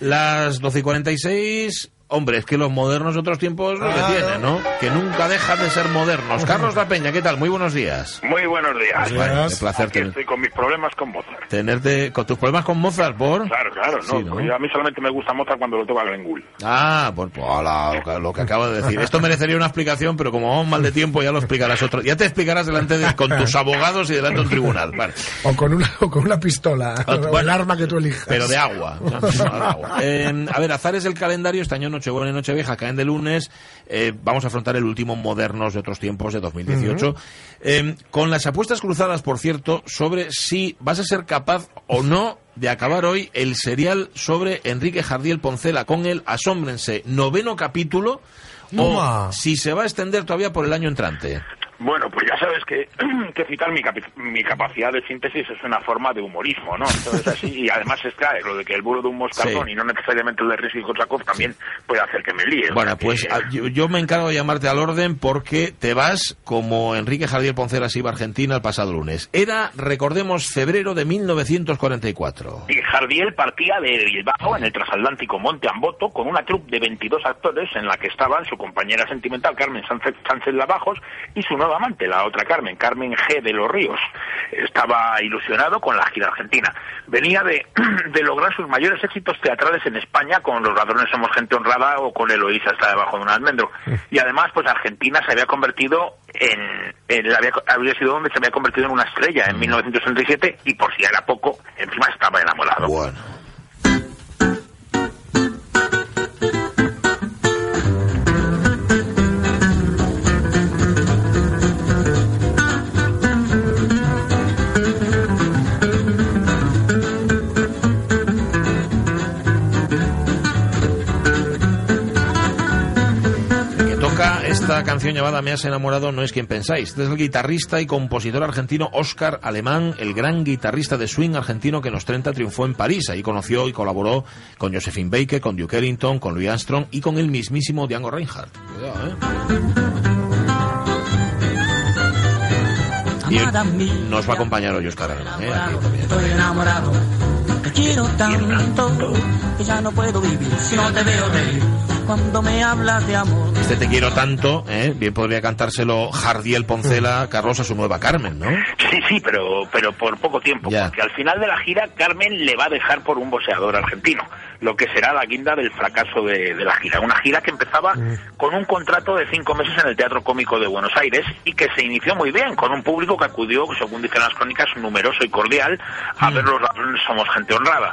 Las 12 y 46. Hombre, es que los modernos de otros tiempos lo que tienen, ¿no? Que nunca dejan de ser modernos. Carlos La Peña, ¿qué tal? Muy buenos días. Muy buenos días. Bueno, un placer Aquí tener- estoy con mis problemas con Mozart. tenerte con tus problemas con Mozart, por. Claro, claro, no. Sí, ¿no? porque A mí solamente me gusta Mozart cuando lo toca Glenn Gould. Ah, pues, pues, ala, lo, que, lo que acaba de decir. Esto merecería una explicación, pero como vamos mal de tiempo, ya lo explicarás otro. Ya te explicarás delante de, con tus abogados y delante de un tribunal. Vale. O con una, o con una pistola, o el Bueno, arma que tú elijas. Pero de agua. o de agua. Eh, a ver, azares del calendario, este año Nochebuena y Nochevieja caen de lunes. Eh, vamos a afrontar el último modernos de otros tiempos de 2018. Eh, con las apuestas cruzadas, por cierto, sobre si vas a ser capaz o no de acabar hoy el serial sobre Enrique Jardiel Poncela con el Asómbrense noveno capítulo o si se va a extender todavía por el año entrante. Bueno, pues ya sabes que, que citar mi, mi capacidad de síntesis es una forma de humorismo, ¿no? Entonces así, y además es claro, lo de que el burro de un moscardón Sí. y no necesariamente el de Rizky Korsakov también puede hacer que me líe. Bueno, pues a- yo, yo me encargo de llamarte al orden porque te vas como Enrique Jardiel Poncela se iba a Argentina el pasado lunes. Era, recordemos, febrero de 1944. Y Jardiel partía de Bilbao en el transatlántico Monte Amboto con una troupe de 22 actores en la que estaban su compañera sentimental Carmen Sánchez, Sánchez Lavajos y su nueva amante, la otra Carmen, Carmen G. de los Ríos. Estaba ilusionado con la gira argentina. Venía de, de lograr sus mayores éxitos teatrales en España con Los ladrones somos gente honrada o con Eloísa está debajo de un almendro. Y además, pues Argentina se había convertido en, en- había, había sido donde se había convertido en una estrella en 1967 y por si era poco, encima estaba enamorado. Bueno. Canción llamada Me has enamorado no es quien pensáis. Este es el guitarrista y compositor argentino Oscar Alemán, el gran guitarrista de swing argentino que en los 30 triunfó en París. Ahí conoció y colaboró con Josephine Baker, con Duke Ellington, con Louis Armstrong y con el mismísimo Django Reinhardt. Cuidado, ¿eh? Y él nos va a acompañar hoy Oscar Alemán. ¿eh? Estoy enamorado, te quiero tanto que ya no puedo vivir si no te veo reír. Cuando me hablas de amor, Este te quiero tanto, ¿eh? bien podría cantárselo Jardiel Poncela, Carlos a su nueva Carmen, ¿no? Sí, sí, pero, pero por poco tiempo, Ya. porque al final de la gira Carmen le va a dejar por un boxeador argentino, lo que será la guinda del fracaso de, de la gira. Una gira que empezaba con un contrato de cinco meses en el Teatro Cómico de Buenos Aires y que se inició muy bien, con un público que acudió, según dicen las crónicas, numeroso y cordial a ver los ladrones somos gente honrada.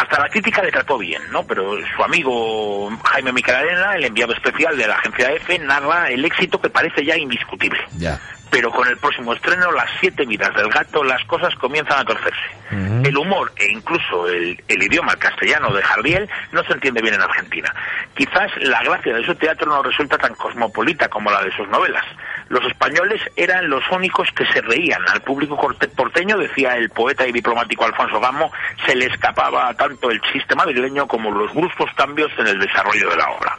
Hasta la crítica le trató bien, ¿no? Pero su amigo Jaime Micaela, el enviado especial de la agencia EFE, narra el éxito que parece ya indiscutible Ya. Pero con el próximo estreno, Las siete vidas del gato, las cosas comienzan a torcerse. El humor e incluso el, el idioma castellano de Jardiel no se entiende bien en Argentina. Quizás la gracia de su teatro no resulta tan cosmopolita como la de sus novelas. Los españoles eran los únicos que se reían. Al público porteño, decía el poeta y diplomático Alfonso Gamo, se le escapaba tanto el chiste madrileño como los bruscos cambios en el desarrollo de la obra.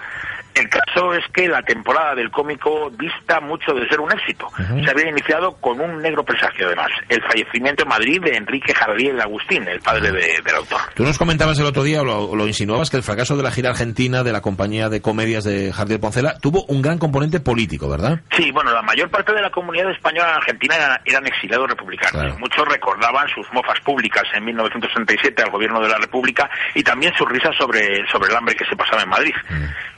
El caso es que la temporada del cómico dista mucho de ser un éxito. Se había iniciado con un negro presagio, además, el fallecimiento en Madrid de Enrique Jardiel Agustín, el padre de- del autor. Tú nos comentabas el otro día, o lo, insinuabas, que el fracaso de la gira argentina de la compañía de comedias de Jardiel Poncela tuvo un gran componente político, ¿verdad? Sí, bueno, la mayor parte de la comunidad española en Argentina eran, eran exiliados republicanos. Claro. Muchos recordaban sus mofas públicas en 1967 al gobierno de la República y también sus risas sobre, sobre el hambre que se pasaba en Madrid.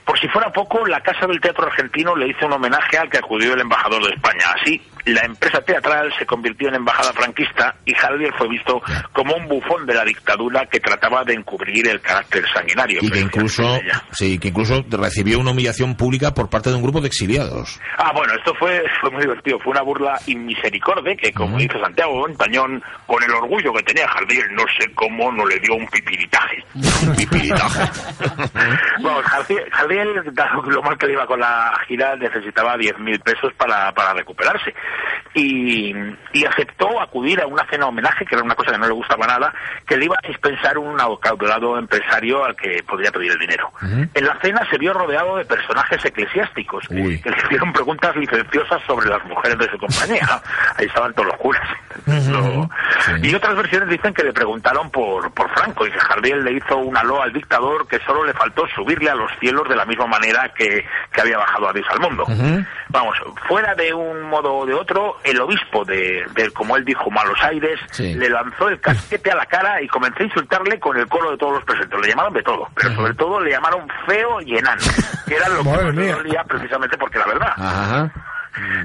Por si fuera poco, la Casa del Teatro Argentino le hizo un homenaje al que acudió el embajador de España. Así, la empresa teatral se convirtió en embajada franquista y Jardiel fue visto como un bufón de la dictadura que trataba de encubrir el carácter sanguinario. Y que incluso, sí, que incluso recibió una humillación pública por parte de un grupo de exiliados. Ah, bueno, esto fue, fue muy divertido. Fue una burla inmisericorde que, como dice Santiago Tañón, con el orgullo que tenía Jardiel, no sé cómo no le dio un pipiritaje. Un pipiritaje. Dado lo mal que le iba con la gira, necesitaba 10.000 pesos para, para recuperarse. Y, y aceptó acudir a una cena homenaje, que era una cosa que no le gustaba nada, que le iba a dispensar un acaudalado empresario al que podría pedir el dinero. En la cena se vio rodeado de personajes eclesiásticos Uy. que le hicieron preguntas licenciosas sobre las mujeres de su compañía. Ahí estaban todos los curas. Y otras versiones dicen que le preguntaron por, por Franco y que Jardiel le hizo una loa al dictador que solo le faltó subirle a los cielos de la misma manera que, que había bajado a Dios al mundo. Vamos, fuera de un modo o de otro, el obispo de, de, como él dijo, Malos Aires, Sí. le lanzó el casquete a la cara y comenzó a insultarle con el coro de todos los presentes. Le llamaron de todo, pero sobre todo le llamaron feo y enano, que era lo que dolía precisamente porque la verdad. Ajá.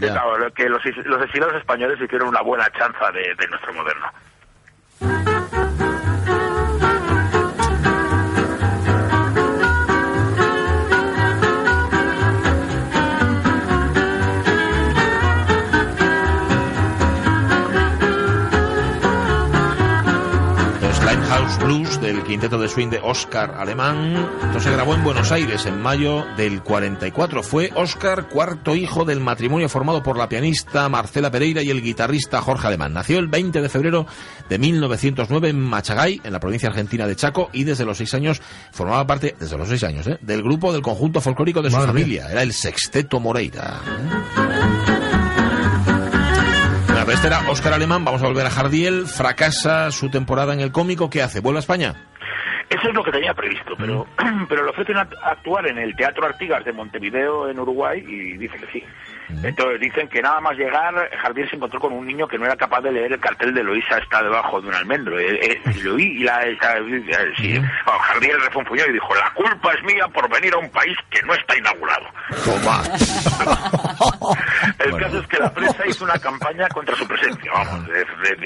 Claro, que los, los exiliados españoles hicieron una buena chanza de, de nuestro moderno. Del quinteto de swing de Oscar Alemán. Esto se grabó en Buenos Aires en mayo del 44. Fue Oscar, cuarto hijo del matrimonio formado por la pianista Marcela Pereira y el guitarrista Jorge Alemán. Nació el 20 de febrero de 1909 en Machagay, en la provincia argentina de Chaco, y desde los seis años formaba parte, desde los seis años, ¿eh? del grupo del conjunto folclórico de su Madre mía. familia. Era el Sexteto Moreira. Este era Oscar Alemán, vamos a volver a Jardiel, fracasa su temporada en el cómico, ¿qué hace? ¿Vuelve a España? Eso es lo que tenía previsto, pero, pero le ofrecen act- actuar en el Teatro Artigas de Montevideo, en Uruguay, y dice que sí. Entonces dicen que nada más llegar, Jardiel se encontró con un niño que no era capaz de leer el cartel de Loisa está debajo de un almendro. Eh, eh, y lo vi y la, esa- eh, sí. Bueno, Jardiel refunfuñó y dijo, la culpa es mía por venir a un país que no está inaugurado. Toma. El Bueno. caso es que la prensa hizo una campaña contra su presencia. Vamos,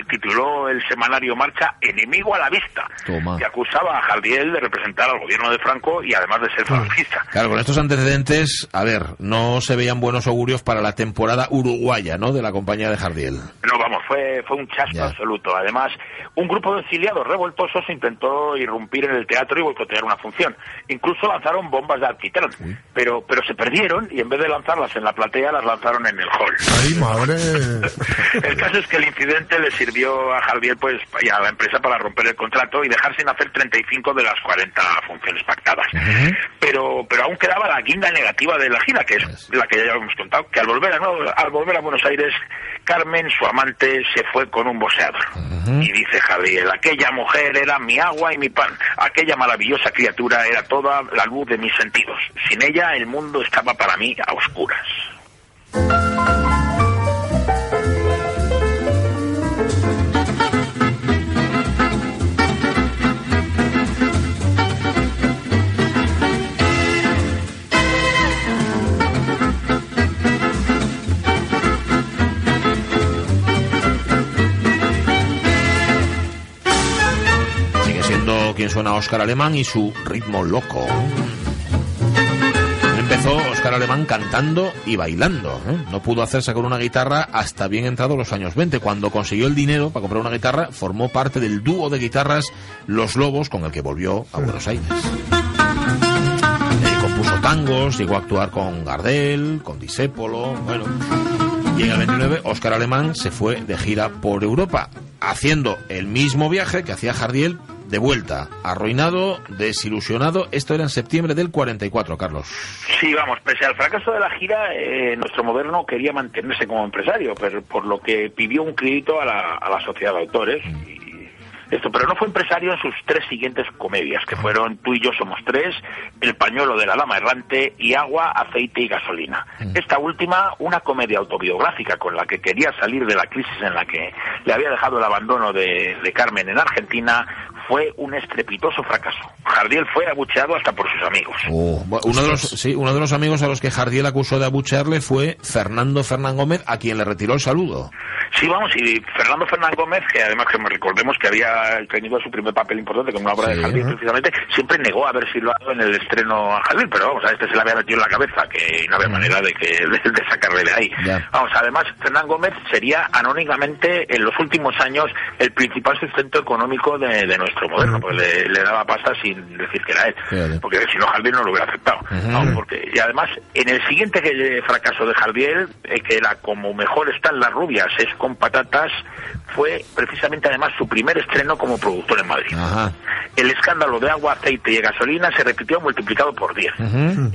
tituló el semanario Marcha Enemigo a la vista. Toma. Y acusaba a Jardiel de representar al gobierno de Franco y además de ser fascista. Claro, con estos antecedentes, a ver, no se veían buenos augurios para la temporada uruguaya, ¿no? De la compañía de Jardiel. No, vamos, fue, fue un chasco Ya. absoluto. Además, un grupo de exiliados revoltosos intentó irrumpir en el teatro y boicotear una función. Incluso lanzaron bombas de alquitrán, pero, pero se perdieron y en vez de lanzarlas en la platea, las lanzaron en el hall. Ay, madre. El caso es que el incidente le sirvió a Javier pues, y a la empresa para romper el contrato y dejar sin hacer 35 de las 40 funciones pactadas. Pero pero aún quedaba la guinda negativa de la gira, que es la que ya hemos contado, que al volver a, Nuevo- al volver a Buenos Aires, Carmen, su amante, se fue con un boxeador. Y dice Javier, aquella mujer era mi agua y mi pan. Aquella maravillosa criatura era toda la luz de mis sentidos. Sin ella el mundo estaba para mí a oscuras. Oscar Alemán y su ritmo loco. Empezó Oscar Alemán cantando y bailando. ¿eh? No pudo hacerse con una guitarra hasta bien entrados los años 20. Cuando consiguió el dinero para comprar una guitarra, formó parte del dúo de guitarras Los Lobos, con el que volvió a Buenos Aires. Eh, compuso tangos, llegó a actuar con Gardel, con Disépolo, bueno. Y en el 29, Oscar Alemán se fue de gira por Europa, haciendo el mismo viaje que hacía Jardiel de vuelta, arruinado, desilusionado. Esto era en septiembre del 44, Carlos. Sí, vamos, pese al fracaso de la gira, eh, nuestro moderno quería mantenerse como empresario, pero por lo que pidió un crédito a la, a la sociedad de autores. Y esto, pero no fue empresario en sus tres siguientes comedias, que fueron Tú y yo somos tres, El pañuelo de la dama errante y Agua, aceite y gasolina. Esta última, una comedia autobiográfica con la que quería salir de la crisis en la que le había dejado el abandono de, de Carmen en Argentina, fue un estrepitoso fracaso. Jardiel fue abucheado hasta por sus amigos. Oh, uno, de los, sí, uno de los amigos a los que Jardiel acusó de abuchearle fue Fernando Fernán Gómez, a quien le retiró el saludo. Sí, vamos, y Fernando Fernán Gómez, que además que me recordemos que había tenido su primer papel importante con una obra Sí. de Jardiel precisamente, siempre negó haber silbado en el estreno a Jardiel, pero vamos, a este se le había metido en la cabeza, que no había manera de, que, de, de sacarle de ahí. Ya. Vamos, además, Fernán Gómez sería anónimamente en los últimos años el principal sustento económico de, de nuestro moderno, porque le, le daba pasta sin decir que era él, Fíjate. porque si no Jardiel no lo hubiera aceptado. Porque, y además, en el siguiente que- fracaso de Jardiel, eh, que era como mejor están las rubias, es con patatas, fue precisamente además su primer estreno como productor en Madrid. El escándalo de agua, aceite y gasolina se repitió multiplicado por 10.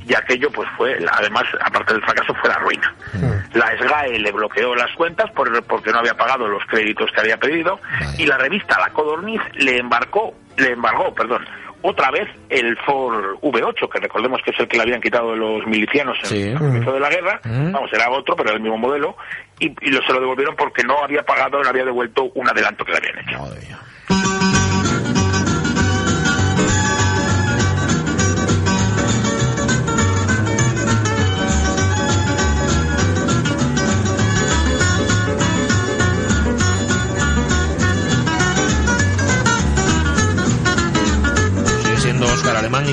Y aquello, pues fue, además, aparte del fracaso, fue la ruina. La SGAE le bloqueó las cuentas por- porque no había pagado los créditos que había pedido. Y la revista La Codorniz le embarcó, le embargó, perdón, otra vez el Ford V8, que recordemos que es el que le habían quitado los milicianos en Sí. el comienzo de la guerra. Mm. Vamos, era otro, pero era el mismo modelo. Y, y lo, se lo devolvieron porque no había pagado, no había devuelto un adelanto que le habían hecho. Madre mía.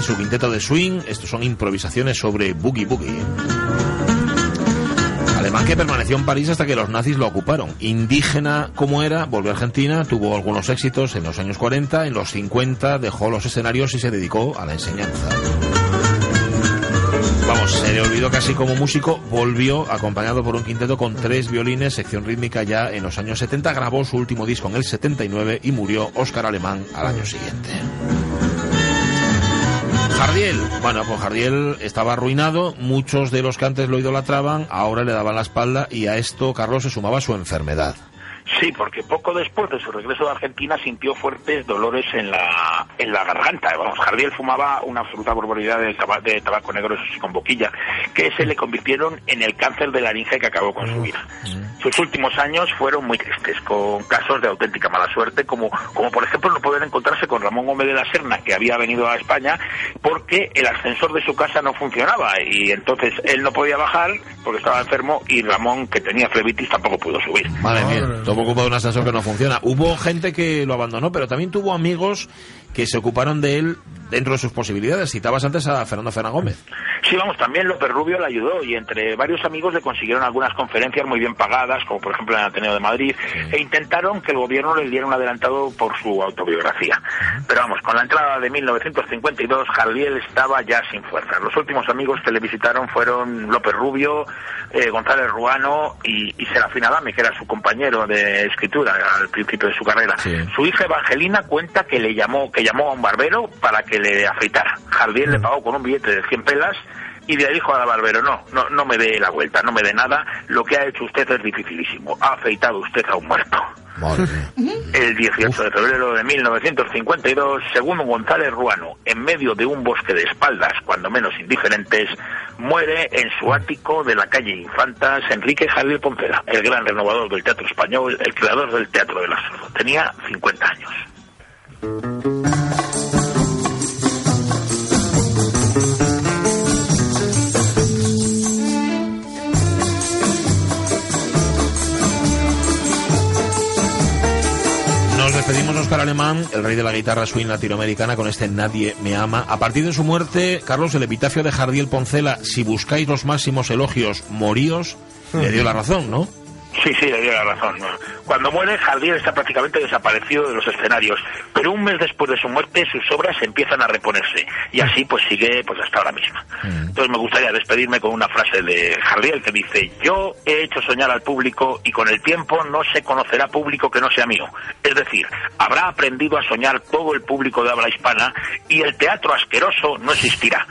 Su quinteto de swing. Estos son improvisaciones sobre Boogie Boogie. Alemán que permaneció en París hasta que los nazis lo ocuparon. Indígena como era, volvió a Argentina, tuvo algunos éxitos en los años 40, en los 50 dejó los escenarios y se dedicó a la enseñanza. Vamos, se le olvidó casi como músico, volvió acompañado por un quinteto con tres violines, sección rítmica ya en los años 70, grabó su último disco en el 79 y murió Óscar Alemán al año siguiente. Jardiel, bueno, pues Jardiel estaba arruinado, muchos de los que antes lo idolatraban, ahora le daban la espalda y a esto Carlos se sumaba su enfermedad. Sí, porque poco después de su regreso de Argentina sintió fuertes dolores en la, en la garganta. Vamos, Jardiel fumaba una absoluta barbaridad de, taba- de tabaco negro, eso sí, con boquilla, que se le convirtieron en el cáncer de laringe que acabó con su vida. Sus últimos años fueron muy tristes, con casos de auténtica mala suerte, como, como por ejemplo no poder encontrarse con Ramón Gómez de la Serna, que había venido a España, porque el ascensor de su casa no funcionaba y entonces él no podía bajar porque estaba enfermo y Ramón, que tenía flebitis, tampoco pudo subir. Madre mía, Ocupado de un ascensor que no funciona. Hubo gente que lo abandonó, pero también tuvo amigos que se ocuparon de él dentro de sus posibilidades. Citabas antes a Fernando Fernández Gómez. Sí, vamos, también López Rubio le ayudó y entre varios amigos le consiguieron algunas conferencias muy bien pagadas, como por ejemplo en el Ateneo de Madrid, e intentaron que el gobierno le diera un adelantado por su autobiografía. Pero vamos, con la entrada de 1952, Jardiel estaba ya sin fuerzas. Los últimos amigos que le visitaron fueron López Rubio, eh, González Ruano y, y Serafín Adame, que era su compañero de escritura al principio de su carrera. Sí. Su hija Evangelina cuenta que le llamó, que llamó a un barbero para que le afeitara. Jardiel le pagó con un billete de 100 pelas y le dijo al barbero, no, no, no me dé la vuelta, no me dé nada, lo que ha hecho usted es dificilísimo, ha afeitado usted a un muerto. Madre. El 18 de febrero de 1952, según González Ruano, en medio de un bosque de espaldas, cuando menos indiferentes, muere en su ático de la calle Infantas Enrique Javier Poncela, el gran renovador del teatro español, el creador del teatro del absurdo. Tenía 50 años. Nos despedimos de Oscar Alemán, el rey de la guitarra swing latinoamericana, con este Nadie me ama. A partir de su muerte, Carlos, el epitafio de Jardiel Poncela, si buscáis los máximos elogios, moríos, le dio la razón, ¿no? Sí, sí, le dio la razón. Cuando muere, Jardiel está prácticamente desaparecido de los escenarios, pero un mes después de su muerte sus obras empiezan a reponerse y así pues sigue pues hasta ahora misma. Entonces me gustaría despedirme con una frase de Jardiel que dice, yo he hecho soñar al público y con el tiempo no se conocerá público que no sea mío. Es decir, habrá aprendido a soñar todo el público de habla hispana y el teatro asqueroso no existirá.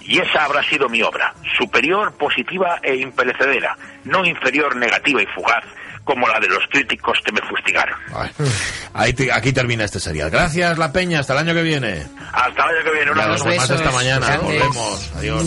Y esa habrá sido mi obra, superior, positiva e imperecedera, no inferior, negativa y fugaz, como la de los críticos que me fustigaron. Ay. Ahí te- aquí termina este serial. Gracias, La Peña. Hasta el año que viene. Hasta el año que viene. Un abrazo. más esta mañana. Volvemos. Adiós.